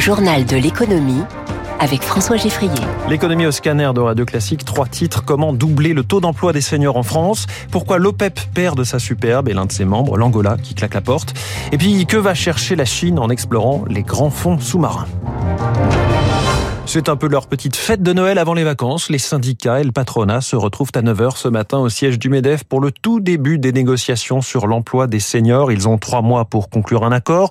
journal de l'économie avec François Geffrier. L'économie au scanner de Radio Classique, trois titres. Comment doubler le taux d'emploi des seniors en France? Pourquoi l'OPEP perd de sa superbe et l'un de ses membres, l'Angola, qui claque la porte? Et puis, que va chercher la Chine en explorant les grands fonds sous-marins? C'est un peu leur petite fête de Noël avant les vacances. Les syndicats et le patronat se retrouvent à 9h ce matin au siège du MEDEF pour le tout début des négociations sur l'emploi des seniors. Ils ont trois mois pour conclure un accord.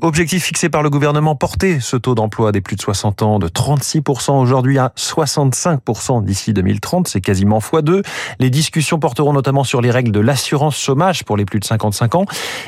Objectif fixé par le gouvernement, porter ce taux d'emploi des plus de 60 ans de 36% aujourd'hui à 65% d'ici 2030. C'est quasiment x2. Les discussions porteront notamment sur les règles de l'assurance chômage pour les plus de 55 ans.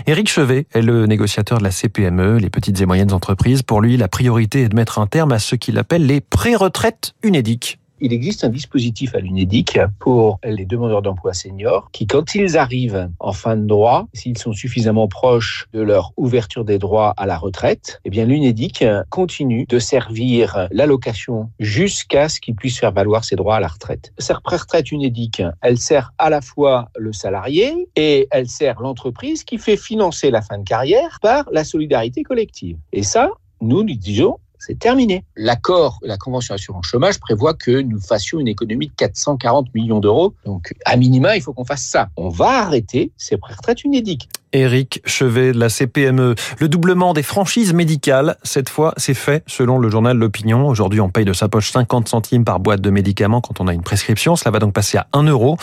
Éric Chevet est le négociateur de la CPME, les petites et moyennes entreprises. Pour lui, la priorité est de mettre un terme à ce qu'il appelle les pré-retraites UNEDIC il existe un dispositif à l'UNEDIC pour les demandeurs d'emploi seniors qui, quand ils arrivent en fin de droit, s'ils sont suffisamment proches de leur ouverture des droits à la retraite, eh bien l'UNEDIC continue de servir l'allocation jusqu'à ce qu'ils puissent faire valoir ses droits à la retraite. Cette pré-retraite UNEDIC, elle sert à la fois le salarié et elle sert l'entreprise qui fait financer la fin de carrière par la solidarité collective. Et ça, nous, nous disons, c'est terminé. L'accord, la convention assurance chômage prévoit que nous fassions une économie de 440 millions d'euros. Donc, à minima, il faut qu'on fasse ça. On va arrêter ces pré-retraites unédiques. Éric Chevet de la CPME. Le doublement des franchises médicales, cette fois, c'est fait selon le journal L'Opinion. Aujourd'hui, on paye de sa poche 50 centimes par boîte de médicaments quand on a une prescription. Cela va donc passer à 1 euro.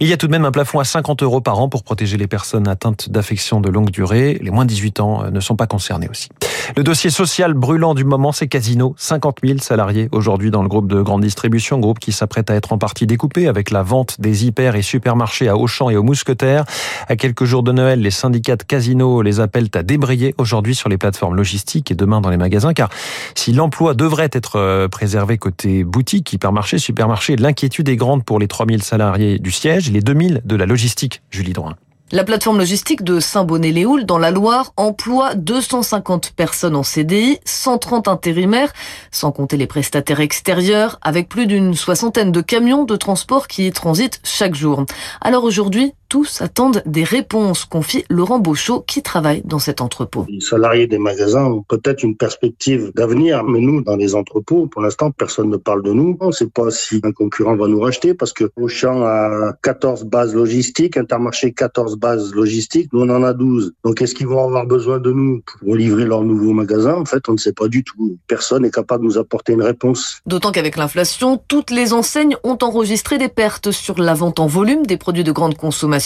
Il y a tout de même un plafond à 50 euros par an pour protéger les personnes atteintes d'affections de longue durée. Les moins de 18 ans euh, ne sont pas concernés aussi. Le dossier social brûlant du moment, c'est Casino. 50 000 salariés aujourd'hui dans le groupe de grande distribution, groupe qui s'apprête à être en partie découpé avec la vente des hyper et supermarchés à Auchan et aux Mousquetaires. À quelques jours de Noël, les syndicats de Casino les appellent à débrayer aujourd'hui sur les plateformes logistiques et demain dans les magasins, car si l'emploi devrait être euh, préservé côté boutique, hypermarché, supermarché, l'inquiétude est grande pour les 3000 salariés du siège et les 2000 de la logistique, Julie Drouin. La plateforme logistique de Saint-Bonnet-les-Houles, dans la Loire, emploie 250 personnes en CDI, 130 intérimaires, sans compter les prestataires extérieurs, avec plus d'une soixantaine de camions de transport qui y transitent chaque jour. Alors aujourd'hui, tous attendent des réponses, confie Laurent Beauchot qui travaille dans cet entrepôt. Les salariés des magasins ont peut-être une perspective d'avenir, mais nous, dans les entrepôts, pour l'instant, personne ne parle de nous. On ne sait pas si un concurrent va nous racheter parce que Auchan a 14 bases logistiques, Intermarché 14 bases logistiques, nous on en a 12. Donc est-ce qu'ils vont avoir besoin de nous pour livrer leurs nouveaux magasins? En fait, on ne sait pas du tout. Personne n'est capable de nous apporter une réponse. D'autant qu'avec l'inflation, toutes les enseignes ont enregistré des pertes sur la vente en volume des produits de grande consommation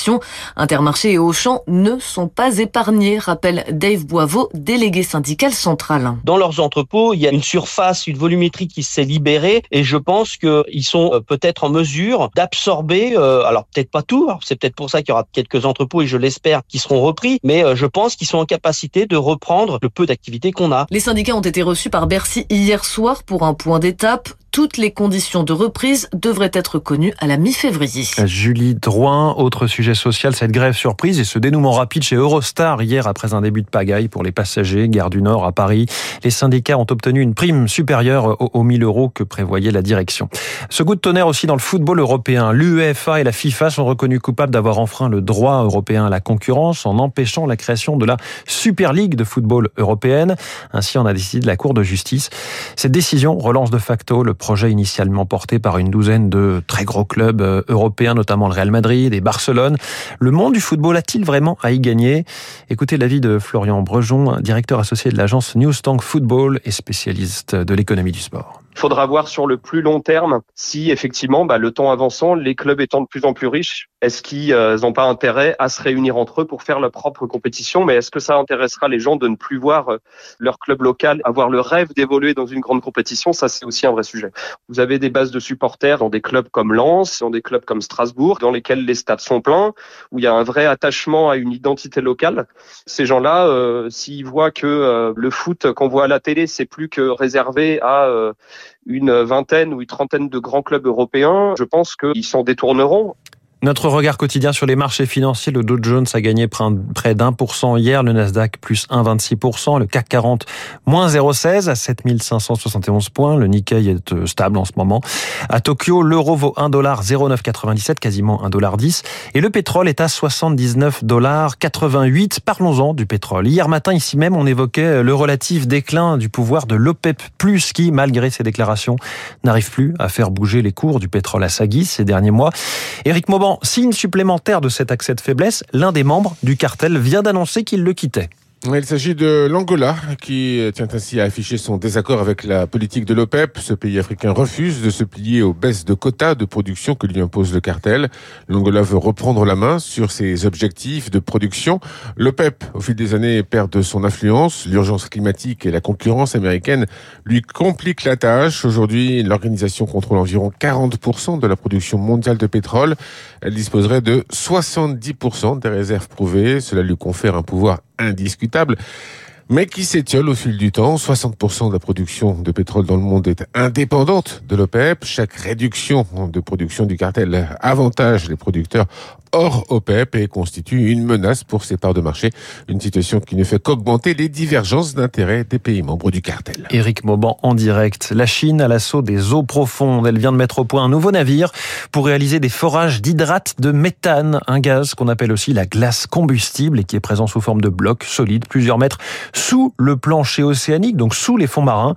Intermarché et Auchan ne sont pas épargnés, rappelle Dave Boiveau, délégué syndical central. Dans leurs entrepôts, il y a une surface, une volumétrie qui s'est libérée et je pense qu'ils sont euh, peut-être en mesure d'absorber, euh, alors peut-être pas tout, c'est peut-être pour ça qu'il y aura quelques entrepôts et je l'espère qui seront repris, mais euh, je pense qu'ils sont en capacité de reprendre le peu d'activité qu'on a. Les syndicats ont été reçus par Bercy hier soir pour un point d'étape toutes les conditions de reprise devraient être connues à la mi-février. Julie Drouin, autre sujet social, cette grève surprise et ce dénouement rapide chez Eurostar hier après un début de pagaille pour les passagers, gare du Nord à Paris. Les syndicats ont obtenu une prime supérieure aux 1000 euros que prévoyait la direction. Ce goût de tonnerre aussi dans le football européen. L'UEFA et la FIFA sont reconnus coupables d'avoir enfreint le droit européen à la concurrence en empêchant la création de la Super League de football européenne. Ainsi en a décidé la Cour de justice. Cette décision relance de facto le projet initialement porté par une douzaine de très gros clubs euh, européens, notamment le Real Madrid et Barcelone. Le monde du football a-t-il vraiment à y gagner? Écoutez l'avis de Florian Brejon, directeur associé de l'agence Newstank Football et spécialiste de l'économie du sport. Il faudra voir sur le plus long terme si effectivement, bah, le temps avançant, les clubs étant de plus en plus riches, est-ce qu'ils n'ont pas intérêt à se réunir entre eux pour faire leur propre compétition? Mais est-ce que ça intéressera les gens de ne plus voir euh, leur club local avoir le rêve d'évoluer dans une grande compétition? Ça, c'est aussi un vrai sujet. Vous avez des bases de supporters dans des clubs comme Lens, dans des clubs comme Strasbourg, dans lesquels les stades sont pleins, où il y a un vrai attachement à une identité locale. Ces gens-là, euh, s'ils voient que euh, le foot qu'on voit à la télé, c'est plus que réservé à une vingtaine ou une trentaine de grands clubs européens, je pense qu'ils s'en détourneront. Notre regard quotidien sur les marchés financiers, le Dow Jones a gagné près d'un pour cent hier, le Nasdaq plus 1,26%, le CAC 40 moins 0,16 à 7571 points, le Nikkei est euh, stable en ce moment. À Tokyo, l'euro vaut 1,0997, quasiment 1,10 et le pétrole est à 79,88 Parlons-en du pétrole. Hier matin, ici même, on évoquait le relatif déclin du pouvoir de l'OPEP+, qui, malgré ses déclarations, n'arrive plus à faire bouger les cours du pétrole à sa guise ces derniers mois. Éric Mauban signe supplémentaire de cet accès de faiblesse, l'un des membres du cartel vient d'annoncer qu'il le quittait. Il s'agit de l'Angola qui tient ainsi à afficher son désaccord avec la politique de l'OPEP. Ce pays africain refuse de se plier aux baisses de quotas de production que lui impose le cartel. L'Angola veut reprendre la main sur ses objectifs de production. L'OPEP, au fil des années, perd de son influence. L'urgence climatique et la concurrence américaine lui compliquent la tâche. Aujourd'hui, l'organisation contrôle environ 40% de la production mondiale de pétrole. Elle disposerait de 70% des réserves prouvées. Cela lui confère un pouvoir indiscutable, mais qui s'étiole au fil du temps. 60% de la production de pétrole dans le monde est indépendante de l'OPEP. Chaque réduction de production du cartel avantage les producteurs hors OPEP et constitue une menace pour ses parts de marché. Une situation qui ne fait qu'augmenter les divergences d'intérêts des pays membres du cartel. Éric Mauban en direct. La Chine à l'assaut des eaux profondes. Elle vient de mettre au point un nouveau navire pour réaliser des forages d'hydrate de méthane, un gaz qu'on appelle aussi la glace combustible et qui est présent sous forme de blocs solides, plusieurs mètres sous le plancher océanique, donc sous les fonds marins.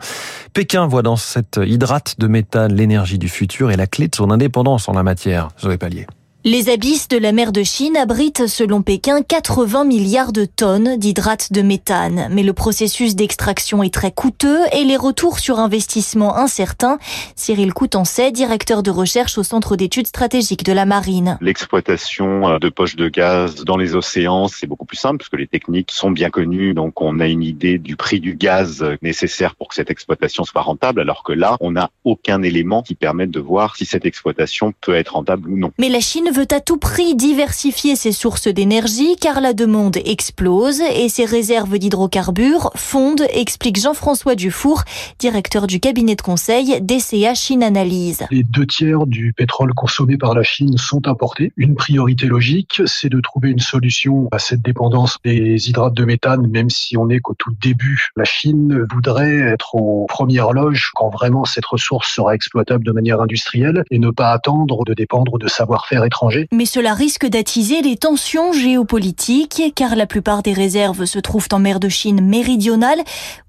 Pékin voit dans cette hydrate de méthane l'énergie du futur et la clé de son indépendance en la matière. Zoé Pallier. Les abysses de la mer de Chine abritent, selon Pékin, 80 milliards de tonnes d'hydrate de méthane. Mais le processus d'extraction est très coûteux et les retours sur investissement incertains. Cyril Coutancet, directeur de recherche au Centre d'études stratégiques de la marine. L'exploitation euh, de poches de gaz dans les océans, c'est beaucoup plus simple puisque les techniques sont bien connues. Donc on a une idée du prix du gaz nécessaire pour que cette exploitation soit rentable, alors que là, on n'a aucun élément qui permette de voir si cette exploitation peut être rentable ou non. Mais la Chine veut à tout prix diversifier ses sources d'énergie car la demande explose et ses réserves d'hydrocarbures fondent, explique Jean-François Dufour, directeur du cabinet de conseil DCA Chine Analyse. Les deux tiers du pétrole consommé par la Chine sont importés. Une priorité logique, c'est de trouver une solution à cette dépendance des hydrates de méthane, même si on n'est qu'au tout début. La Chine voudrait être en première loge quand vraiment cette ressource sera exploitable de manière industrielle et ne pas attendre de dépendre de savoir-faire étranger mais cela risque d'attiser les tensions géopolitiques, car la plupart des réserves se trouvent en mer de Chine méridionale,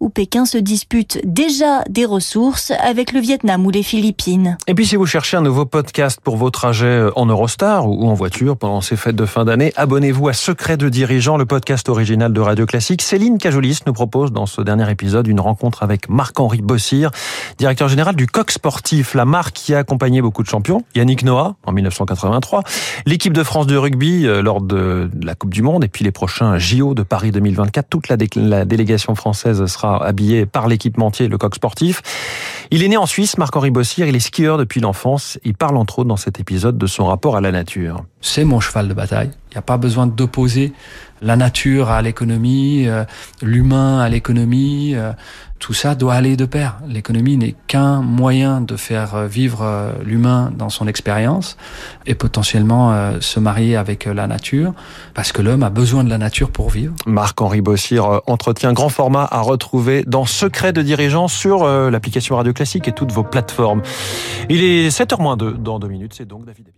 où Pékin se dispute déjà des ressources avec le Vietnam ou les Philippines. Et puis si vous cherchez un nouveau podcast pour vos trajets en Eurostar ou en voiture pendant ces fêtes de fin d'année, abonnez-vous à Secret de dirigeant, le podcast original de Radio Classique. Céline Cajolis nous propose dans ce dernier épisode une rencontre avec Marc-Henri Bossir, directeur général du Coq Sportif, la marque qui a accompagné beaucoup de champions. Yannick Noah en 1983, L'équipe de France de rugby euh, lors de la Coupe du Monde et puis les prochains JO de Paris 2024. Toute la, délégation française sera habillée par l'équipementier, le coq sportif. Il est né en Suisse, Marc-Henri Bossier, il est skieur depuis l'enfance. Il parle entre autres dans cet épisode de son rapport à la nature. C'est mon cheval de bataille. Il n'y a pas besoin d'opposer la nature à l'économie, euh, l'humain à l'économie. Euh, tout ça doit aller de pair. L'économie n'est qu'un moyen de faire euh, vivre l'humain dans son expérience et potentiellement se marier avec la nature, parce que l'homme a besoin de la nature pour vivre. Marc-Henri Bossir, entretien grand format à retrouver dans Secret de dirigeant sur l'application Radio Classique et toutes vos plateformes. Il est 7h moins 2 dans deux minutes, c'est donc David